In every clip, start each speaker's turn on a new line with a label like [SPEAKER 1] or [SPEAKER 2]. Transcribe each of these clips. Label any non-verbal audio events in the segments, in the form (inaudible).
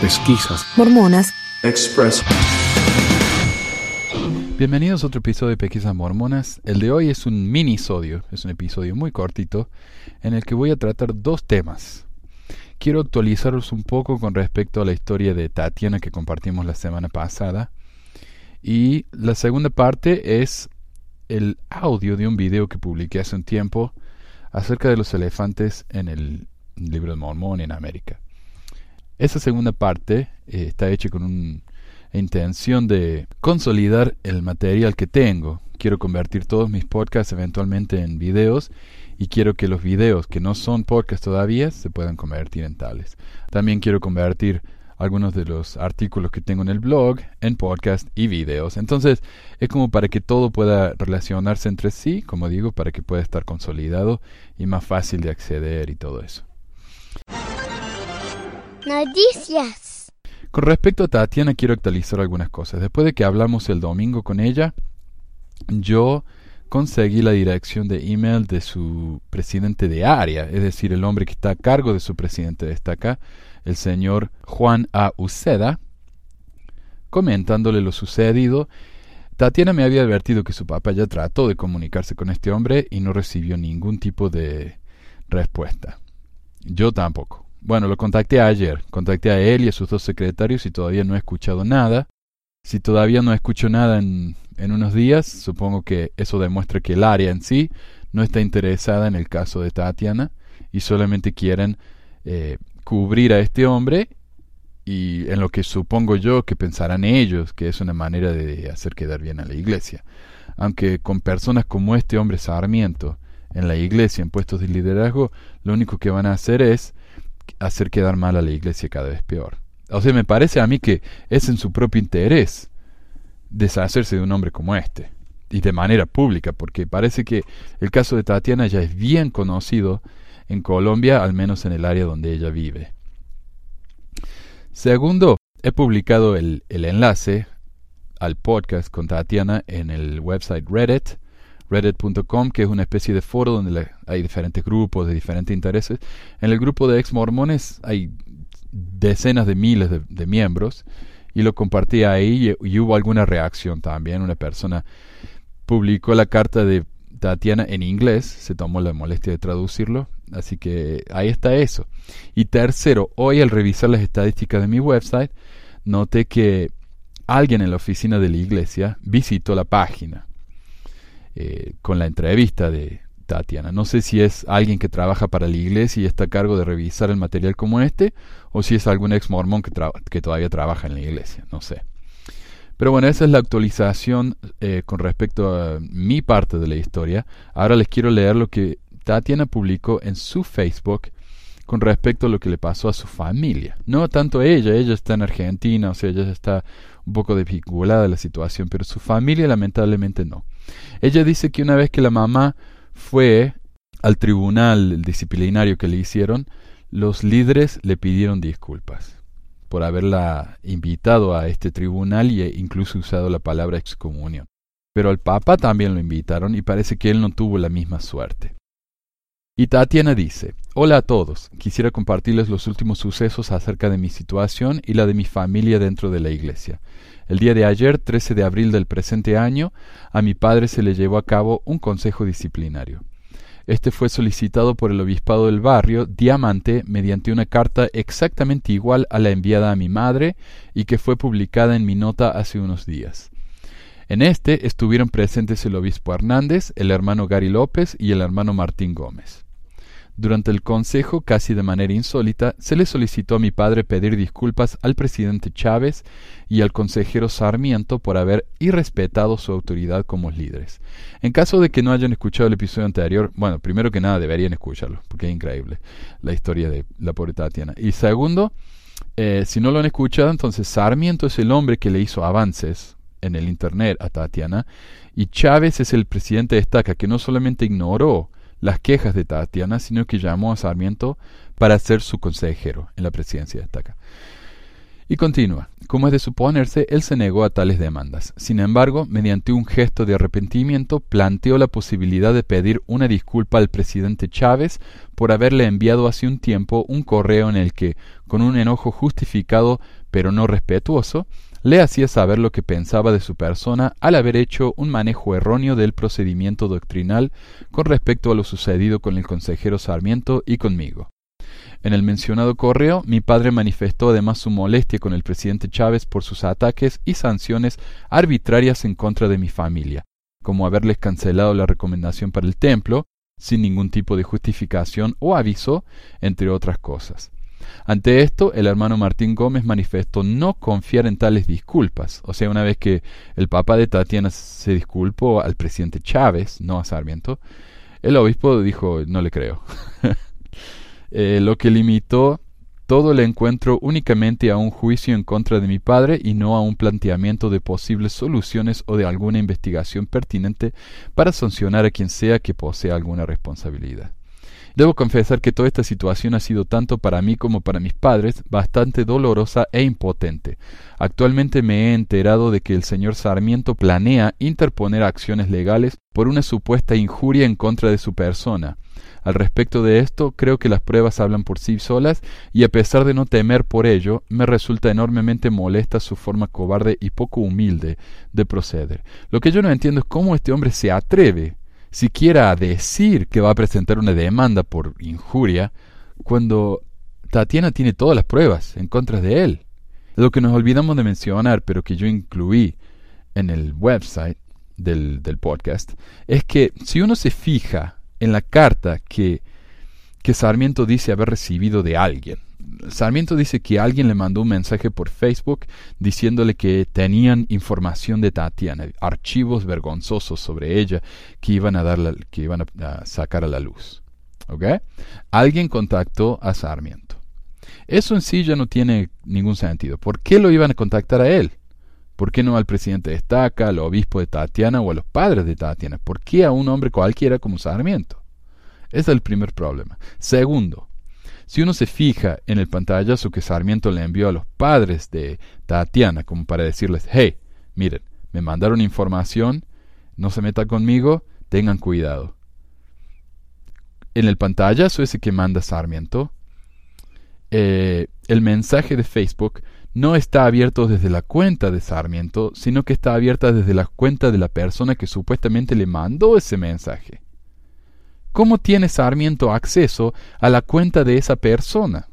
[SPEAKER 1] pesquisas,
[SPEAKER 2] mormonas,
[SPEAKER 1] express.
[SPEAKER 3] Bienvenidos a otro episodio de Pesquisas Mormonas. El de hoy es un minisodio, es un episodio muy cortito en el que voy a tratar dos temas. Quiero actualizaros un poco con respecto a la historia de Tatiana que compartimos la semana pasada. Y la segunda parte es el audio de un video que publiqué hace un tiempo acerca de los elefantes en el libro de Mormón en América. Esa segunda parte eh, está hecha con una intención de consolidar el material que tengo. Quiero convertir todos mis podcasts eventualmente en videos y quiero que los videos que no son podcasts todavía se puedan convertir en tales. También quiero convertir algunos de los artículos que tengo en el blog en podcast y videos. Entonces es como para que todo pueda relacionarse entre sí, como digo, para que pueda estar consolidado y más fácil de acceder y todo eso.
[SPEAKER 4] Noticias.
[SPEAKER 3] Con respecto a Tatiana quiero actualizar algunas cosas. Después de que hablamos el domingo con ella, yo conseguí la dirección de email de su presidente de área, es decir, el hombre que está a cargo de su presidente de esta acá, el señor Juan A. Uceda, comentándole lo sucedido. Tatiana me había advertido que su papá ya trató de comunicarse con este hombre y no recibió ningún tipo de respuesta. Yo tampoco. Bueno, lo contacté ayer, contacté a él y a sus dos secretarios y todavía no he escuchado nada. Si todavía no escucho nada en, en unos días, supongo que eso demuestra que el área en sí no está interesada en el caso de Tatiana y solamente quieren eh, cubrir a este hombre y en lo que supongo yo que pensarán ellos que es una manera de hacer quedar bien a la iglesia. Aunque con personas como este hombre Sarmiento en la iglesia en puestos de liderazgo, lo único que van a hacer es hacer quedar mal a la iglesia cada vez peor. O sea, me parece a mí que es en su propio interés deshacerse de un hombre como este. Y de manera pública, porque parece que el caso de Tatiana ya es bien conocido en Colombia, al menos en el área donde ella vive. Segundo, he publicado el, el enlace al podcast con Tatiana en el website Reddit, reddit.com, que es una especie de foro donde hay diferentes grupos de diferentes intereses. En el grupo de ex mormones hay decenas de miles de, miembros y lo compartí ahí y, y, hubo alguna reacción también. Una persona publicó la carta de Tatiana en inglés, se tomó la molestia de traducirlo, así que ahí está eso. Y tercero, hoy al revisar las estadísticas de mi website, noté que alguien en la oficina de la iglesia visitó la página eh, con la entrevista de Tatiana. No sé si es alguien que trabaja para la iglesia y está a cargo de revisar el material como este, o si es algún ex mormón que, que todavía trabaja en la iglesia, no sé. Pero bueno, esa es la actualización eh, con respecto a mi parte de la historia. Ahora les quiero leer lo que Tatiana publicó en su Facebook con respecto a lo que le pasó a su familia. No tanto ella, ella está en Argentina, o sea, ella está un poco desvinculada de la situación, pero su familia lamentablemente no. Ella dice que una vez que la mamá fue al tribunal disciplinario que le hicieron, los líderes le pidieron disculpas por haberla invitado a este tribunal e incluso usado la palabra excomunión. Pero al Papa también lo invitaron y parece que él no tuvo la misma suerte. Y Tatiana dice, Hola a todos, quisiera compartirles los últimos sucesos acerca de mi situación y la de mi familia dentro de la iglesia. El día de ayer, 13 de abril del presente año, a mi padre se le llevó a cabo un consejo disciplinario. Este fue solicitado por el obispado del barrio, Diamante, mediante una carta exactamente igual a la enviada a mi madre y que fue publicada en mi nota hace unos días. En este estuvieron presentes el obispo Hernández, el hermano Gary López y el hermano Martín Gómez. Durante el consejo, casi de manera insólita, se le solicitó a mi padre pedir disculpas al presidente Chávez y al consejero Sarmiento por haber irrespetado su autoridad como líderes. En caso de que no hayan escuchado el episodio anterior, bueno, primero que nada deberían escucharlo, porque es increíble la historia de la pobre Tatiana. Y segundo, eh, si no lo han escuchado, entonces Sarmiento es el hombre que le hizo avances en el Internet a Tatiana y Chávez es el presidente de Estaca que no solamente ignoró las quejas de Tatiana, sino que llamó a Sarmiento para ser su consejero en la presidencia de Estaca. Y continúa. Como es de suponerse, él se negó a tales demandas. Sin embargo, mediante un gesto de arrepentimiento, planteó la posibilidad de pedir una disculpa al presidente Chávez por haberle enviado hace un tiempo un correo en el que, con un enojo justificado pero no respetuoso, le hacía saber lo que pensaba de su persona al haber hecho un manejo erróneo del procedimiento doctrinal con respecto a lo sucedido con el consejero Sarmiento y conmigo. En el mencionado correo, mi padre manifestó además su molestia con el presidente Chávez por sus ataques y sanciones arbitrarias en contra de mi familia, como haberles cancelado la recomendación para el templo, sin ningún tipo de justificación o aviso, entre otras cosas. Ante esto, el hermano Martín Gómez manifestó no confiar en tales disculpas. O sea, una vez que el papa de Tatiana se disculpó al presidente Chávez, no a Sarmiento, el obispo dijo, no le creo. (laughs) Eh, lo que limitó todo el encuentro únicamente a un juicio en contra de mi padre y no a un planteamiento de posibles soluciones o de alguna investigación pertinente para sancionar a quien sea que posea alguna responsabilidad. Debo confesar que toda esta situación ha sido tanto para mí como para mis padres bastante dolorosa e impotente. Actualmente me he enterado de que el señor Sarmiento planea interponer acciones legales por una supuesta injuria en contra de su persona. Al respecto de esto, creo que las pruebas hablan por sí solas y a pesar de no temer por ello, me resulta enormemente molesta su forma cobarde y poco humilde de proceder. Lo que yo no entiendo es cómo este hombre se atreve siquiera a decir que va a presentar una demanda por injuria cuando Tatiana tiene todas las pruebas en contra de él. Lo que nos olvidamos de mencionar, pero que yo incluí en el website del, del podcast, es que si uno se fija en la carta que, que Sarmiento dice haber recibido de alguien, Sarmiento dice que alguien le mandó un mensaje por Facebook diciéndole que tenían información de Tatiana, archivos vergonzosos sobre ella que iban a, que iban a, sacar a la luz. ¿Ok? Alguien contactó a Sarmiento. Eso en sí ya no tiene ningún sentido. ¿Por qué lo iban a contactar a él? ¿Por qué no al presidente de Estaca, al obispo de Tatiana o a los padres de Tatiana? ¿Por qué a un hombre cualquiera como Sarmiento? Ese es el primer problema. Segundo, si uno se fija en el pantallazo que Sarmiento le envió a los padres de Tatiana, como para decirles, hey, miren, me mandaron información, no se meta conmigo, tengan cuidado. En el pantallazo ese que manda Sarmiento, eh, el mensaje de Facebook no está abierto desde la cuenta de Sarmiento, sino que está abierta desde la cuenta de la persona que supuestamente le mandó ese mensaje. ¿Cómo tiene Sarmiento acceso a la cuenta de esa persona?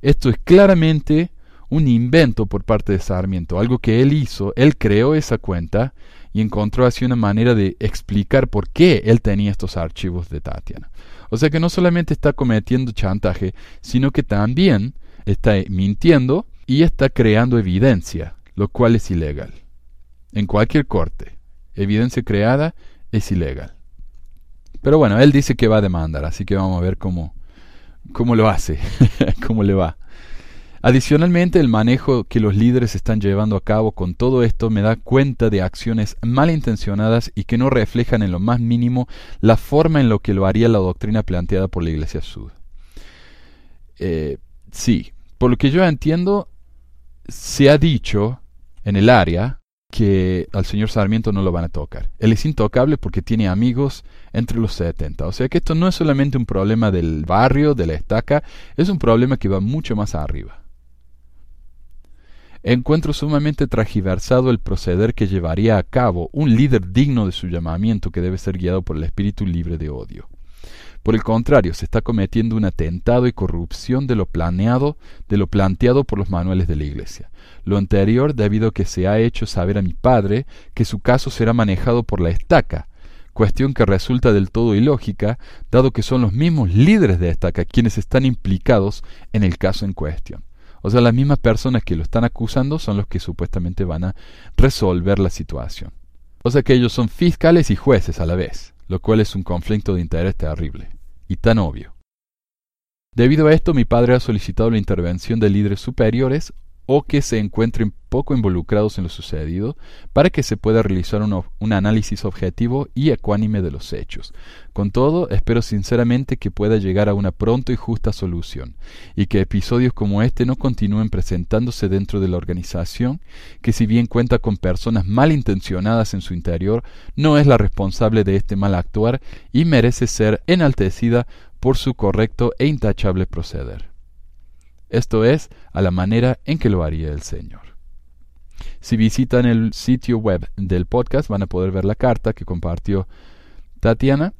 [SPEAKER 3] Esto es claramente un invento por parte de Sarmiento, algo que él hizo, él creó esa cuenta y encontró así una manera de explicar por qué él tenía estos archivos de Tatiana. O sea que no solamente está cometiendo chantaje, sino que también está mintiendo y está creando evidencia, lo cual es ilegal. En cualquier corte, evidencia creada es ilegal. Pero bueno, él dice que va a demandar, así que vamos a ver cómo, cómo lo hace, (laughs) cómo le va. Adicionalmente, el manejo que los líderes están llevando a cabo con todo esto me da cuenta de acciones malintencionadas y que no reflejan en lo más mínimo la forma en lo que lo haría la doctrina planteada por la Iglesia Sud. Eh, sí, por lo que yo entiendo, se ha dicho en el área que al señor Sarmiento no lo van a tocar. Él es intocable porque tiene amigos entre los 70. O sea que esto no es solamente un problema del barrio, de la estaca, es un problema que va mucho más arriba. Encuentro sumamente tragiversado el proceder que llevaría a cabo un líder digno de su llamamiento que debe ser guiado por el espíritu libre de odio. Por el contrario, se está cometiendo un atentado y corrupción de lo planeado, de lo planteado por los manuales de la Iglesia. Lo anterior debido a que se ha hecho saber a mi padre que su caso será manejado por la estaca, cuestión que resulta del todo ilógica, dado que son los mismos líderes de estaca quienes están implicados en el caso en cuestión. O sea, las mismas personas que lo están acusando son los que supuestamente van a resolver la situación. O sea que ellos son fiscales y jueces a la vez, lo cual es un conflicto de interés terrible y tan obvio. Debido a esto, mi padre ha solicitado la intervención de líderes superiores
[SPEAKER 5] o que se encuentren poco involucrados en lo sucedido para que se pueda realizar un, análisis objetivo y ecuánime de los hechos. Con todo, espero sinceramente que pueda llegar a una pronta y justa solución, y que episodios como este no continúen presentándose dentro de la organización, que si bien cuenta con personas malintencionadas en su interior, no es la responsable de este mal actuar y merece ser enaltecida por su correcto e intachable proceder. Esto es, a la manera en que lo haría el Señor. Si visitan el sitio web del podcast van a poder ver la carta que compartió Tatiana.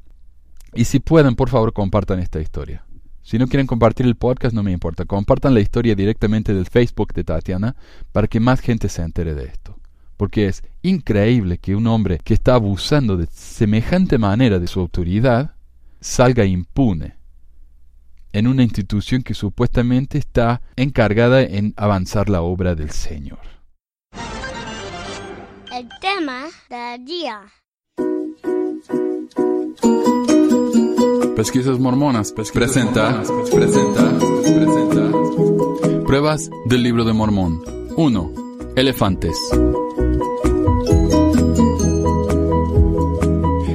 [SPEAKER 5] Y si pueden, por favor, compartan esta historia. Si no quieren compartir el podcast, no me importa. Compartan la historia directamente del Facebook de Tatiana para que más gente se entere de esto. Porque es increíble que un hombre que está abusando de semejante manera de su autoridad salga impune en una institución que supuestamente está encargada en avanzar la obra del Señor.
[SPEAKER 4] El tema del día.
[SPEAKER 5] Pesquisas Mormonas presenta, presenta, presenta Pruebas del Libro de Mormón 1. Elefantes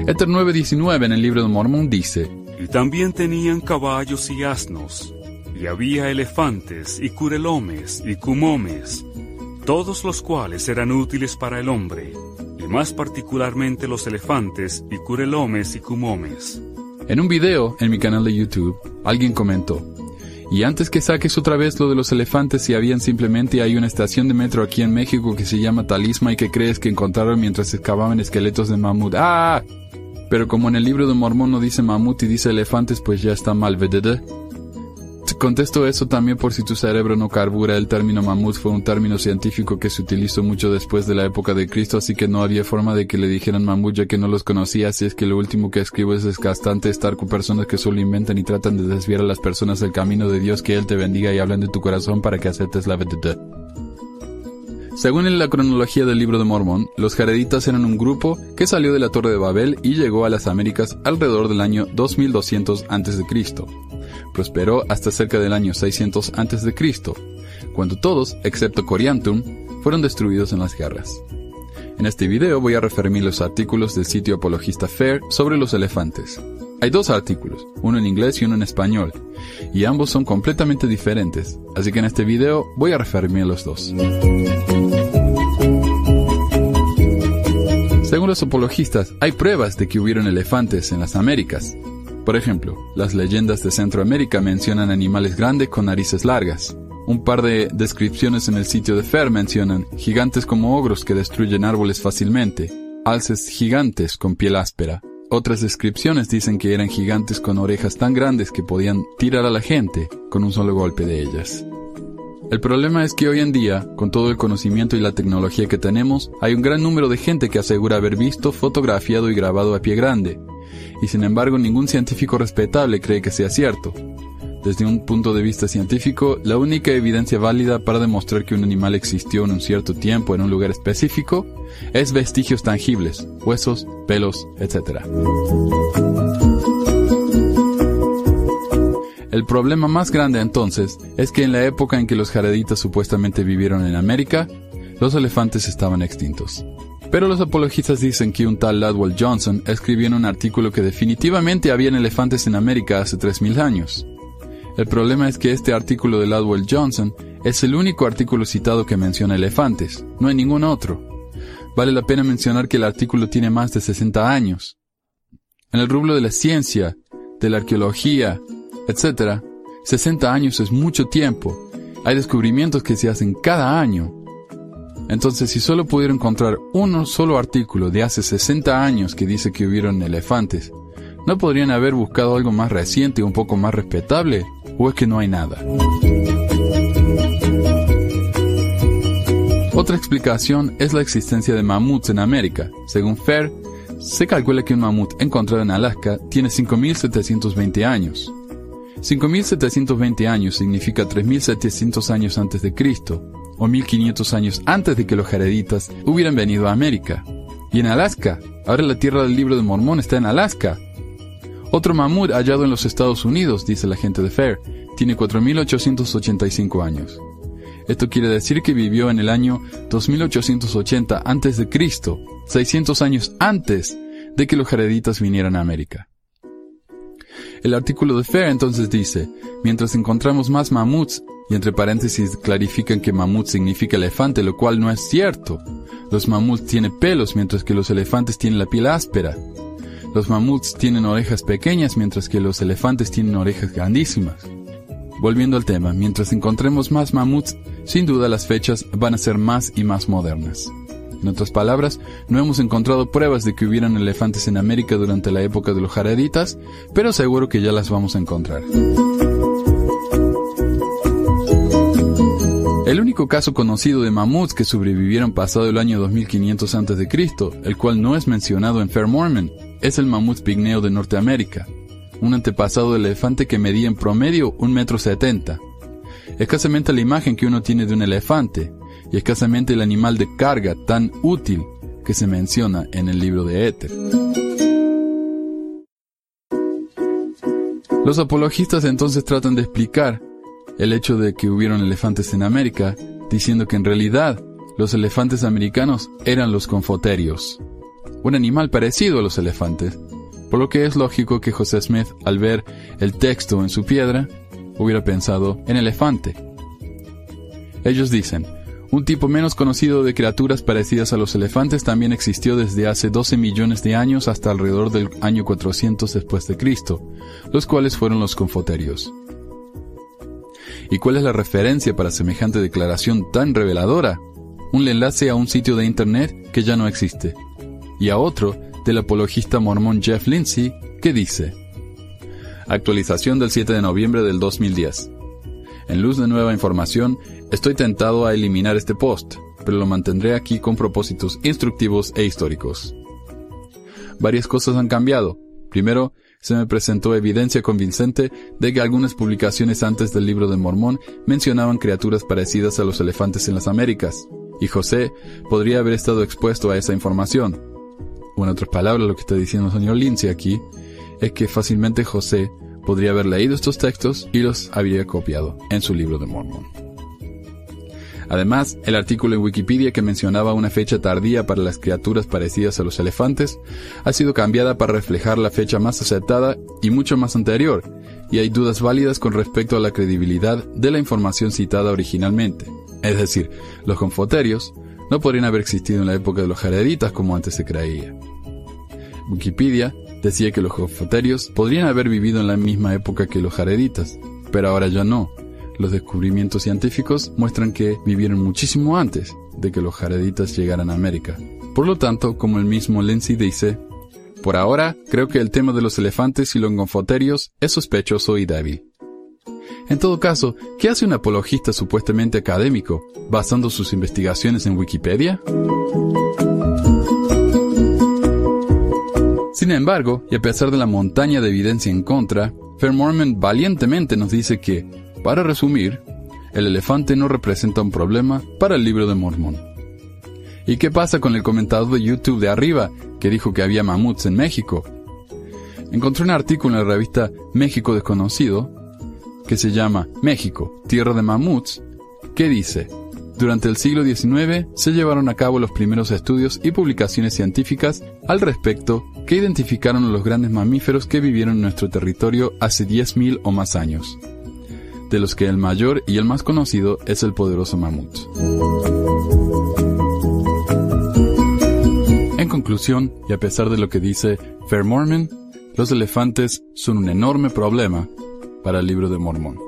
[SPEAKER 5] Ether 9.19 en el Libro de Mormón dice
[SPEAKER 1] también tenían caballos y asnos, y había elefantes y curelomes y cumomes, todos los cuales eran útiles para el hombre, y más particularmente los elefantes y curelomes y cumomes.
[SPEAKER 5] En un video en mi canal de YouTube, alguien comentó, y antes que saques otra vez lo de los elefantes, si habían simplemente hay una estación de metro aquí en México que se llama Talisma y que crees que encontraron mientras excavaban esqueletos de mamut. ¡Ah! Pero como en el libro de Mormón no dice mamut y dice elefantes, pues ya está mal, ¿verdad? Contesto eso también por si tu cerebro no carbura. El término mamut fue un término científico que se utilizó mucho después de la época de Cristo, así que no había forma de que le dijeran mamut ya que no los conocía, así es que lo último que escribo es desgastante estar con personas que solo inventan y tratan de desviar a las personas del camino de Dios, que Él te bendiga y hablan de tu corazón para que aceptes la verdad. Según la cronología del libro de Mormón, los jareditas eran un grupo que salió de la Torre de Babel y llegó a las Américas alrededor del año 2200 a.C. Prosperó hasta cerca del año 600 a.C., cuando todos, excepto Coriantum, fueron destruidos en las guerras. En este video voy a referirme los artículos del sitio apologista Fair sobre los elefantes. Hay dos artículos, uno en inglés y uno en español, y ambos son completamente diferentes, así que en este video voy a referirme a los dos. Según los apologistas, hay pruebas de que hubieron elefantes en las Américas. Por ejemplo, las leyendas de Centroamérica mencionan animales grandes con narices largas. Un par de descripciones en el sitio de Fer mencionan gigantes como ogros que destruyen árboles fácilmente, alces gigantes con piel áspera. Otras descripciones dicen que eran gigantes con orejas tan grandes que podían tirar a la gente con un solo golpe de ellas. El problema es que hoy en día, con todo el conocimiento y la tecnología que tenemos, hay un gran número de gente que asegura haber visto, fotografiado y grabado a pie grande, y sin embargo ningún científico respetable cree que sea cierto. Desde un punto de vista científico, la única evidencia válida para demostrar que un animal existió en un cierto tiempo en un lugar específico es vestigios tangibles, huesos, pelos, etc. El problema más grande entonces es que en la época en que los jareditas supuestamente vivieron en América, los elefantes estaban extintos. Pero los apologistas dicen que un tal Ladwell Johnson escribió en un artículo que definitivamente habían elefantes en América hace 3.000 años. El problema es que este artículo de Ladwell Johnson es el único artículo citado que menciona elefantes, no hay ningún otro. Vale la pena mencionar que el artículo tiene más de 60 años. En el rublo de la ciencia, de la arqueología, etc., 60 años es mucho tiempo. Hay descubrimientos que se hacen cada año. Entonces, si solo pudieron encontrar uno solo artículo de hace 60 años que dice que hubieron elefantes, ¿no podrían haber buscado algo más reciente y un poco más respetable? ¿O es que no hay nada? Otra explicación es la existencia de mamuts en América. Según Fair, se calcula que un mamut encontrado en Alaska tiene 5.720 años. 5.720 años significa 3.700 años antes de Cristo, o 1.500 años antes de que los jareditas hubieran venido a América. Y en Alaska, ahora la tierra del libro de Mormón está en Alaska. Otro mamut hallado en los Estados Unidos, dice la gente de Fair, tiene 4.885 años. Esto quiere decir que vivió en el año 2880 a.C., 600 años antes de que los jareditas vinieran a América. El artículo de Fair entonces dice, mientras encontramos más mamuts, y entre paréntesis clarifican que mamut significa elefante, lo cual no es cierto. Los mamuts tienen pelos mientras que los elefantes tienen la piel áspera. Los mamuts tienen orejas pequeñas mientras que los elefantes tienen orejas grandísimas. Volviendo al tema, mientras encontremos más mamuts, sin duda las fechas van a ser más y más modernas. En otras palabras, no hemos encontrado pruebas de que hubieran elefantes en América durante la época de los jareditas, pero seguro que ya las vamos a encontrar. El único caso conocido de mamuts que sobrevivieron pasado el año 2500 a.C., el cual no es mencionado en Fair Mormon, es el mamut pigneo de Norteamérica, un antepasado del elefante que medía en promedio un metro setenta. Escasamente la imagen que uno tiene de un elefante, y escasamente el animal de carga tan útil que se menciona en el libro de Éter. Los apologistas entonces tratan de explicar el hecho de que hubieron elefantes en América, diciendo que en realidad los elefantes americanos eran los confoterios, un animal parecido a los elefantes, por lo que es lógico que José Smith, al ver el texto en su piedra, hubiera pensado en elefante. Ellos dicen, un tipo menos conocido de criaturas parecidas a los elefantes también existió desde hace 12 millones de años hasta alrededor del año 400 después de Cristo, los cuales fueron los confoterios. ¿Y cuál es la referencia para semejante declaración tan reveladora? Un enlace a un sitio de Internet que ya no existe, y a otro del apologista mormón Jeff Lindsay que dice, Actualización del 7 de noviembre del 2010. En luz de nueva información, estoy tentado a eliminar este post, pero lo mantendré aquí con propósitos instructivos e históricos. Varias cosas han cambiado. Primero, se me presentó evidencia convincente de que algunas publicaciones antes del libro de Mormón mencionaban criaturas parecidas a los elefantes en las Américas, y José podría haber estado expuesto a esa información. O en otras palabras, lo que está diciendo el señor Lindsay aquí es que fácilmente José podría haber leído estos textos y los habría copiado en su libro de Mormón. Además, el artículo en Wikipedia que mencionaba una fecha tardía para las criaturas parecidas a los elefantes ha sido cambiada para reflejar la fecha más aceptada y mucho más anterior, y hay dudas válidas con respecto a la credibilidad de la información citada originalmente. Es decir, los confoterios no podrían haber existido en la época de los jareditas como antes se creía. Wikipedia decía que los confoterios podrían haber vivido en la misma época que los jareditas, pero ahora ya no, los descubrimientos científicos muestran que vivieron muchísimo antes de que los jareditas llegaran a América. Por lo tanto, como el mismo Lindsay dice, por ahora creo que el tema de los elefantes y los gonfoterios es sospechoso y débil. En todo caso, ¿qué hace un apologista supuestamente académico basando sus investigaciones en Wikipedia? Sin embargo, y a pesar de la montaña de evidencia en contra, Fairmorman valientemente nos dice que para resumir, el elefante no representa un problema para el libro de Mormón. ¿Y qué pasa con el comentador de YouTube de arriba que dijo que había mamuts en México? Encontré un artículo en la revista México Desconocido que se llama México, Tierra de Mamuts, que dice, durante el siglo XIX se llevaron a cabo los primeros estudios y publicaciones científicas al respecto que identificaron a los grandes mamíferos que vivieron en nuestro territorio hace 10.000 o más años de los que el mayor y el más conocido es el poderoso mamut. En conclusión, y a pesar de lo que dice Fair Mormon, los elefantes son un enorme problema para el libro de Mormón.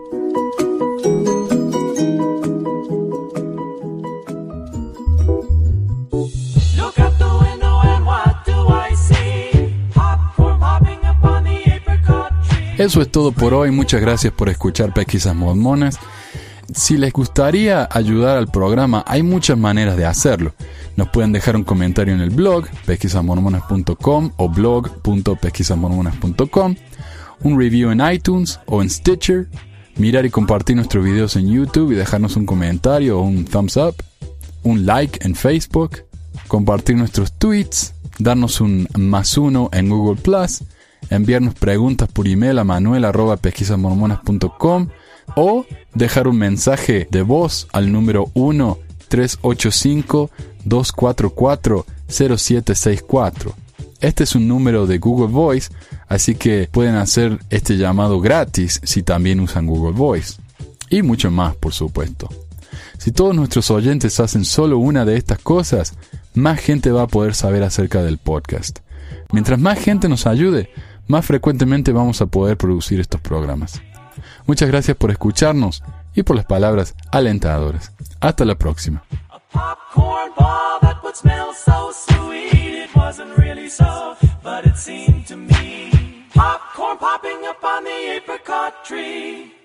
[SPEAKER 5] Eso es todo por hoy. Muchas gracias por escuchar Pesquisas Mormonas. Si les gustaría ayudar al programa, hay muchas maneras de hacerlo. Nos pueden dejar un comentario en el blog pesquisasmormonas.com o blog.pesquisasmormonas.com, un review en iTunes o en Stitcher, mirar y compartir nuestros videos en YouTube y dejarnos un comentario o un thumbs up, un like en Facebook, compartir nuestros tweets, darnos un más uno en Google Plus enviarnos preguntas por email a manuel.pesquisasmormonas.com, o dejar un mensaje de voz al número 1 385 244 0764. Este es un número de Google Voice, así que pueden hacer este llamado gratis si también usan Google Voice. Y mucho más, por supuesto. Si todos nuestros oyentes hacen solo una de estas cosas, más gente va a poder saber acerca del podcast. Mientras más gente nos ayude, más frecuentemente vamos a poder producir estos programas. Muchas gracias por escucharnos y por las palabras alentadoras. Hasta la próxima. Popcorn ball that would smell so sweet. It wasn't really so, but it seemed to me. Popcorn popping up on the apricot tree.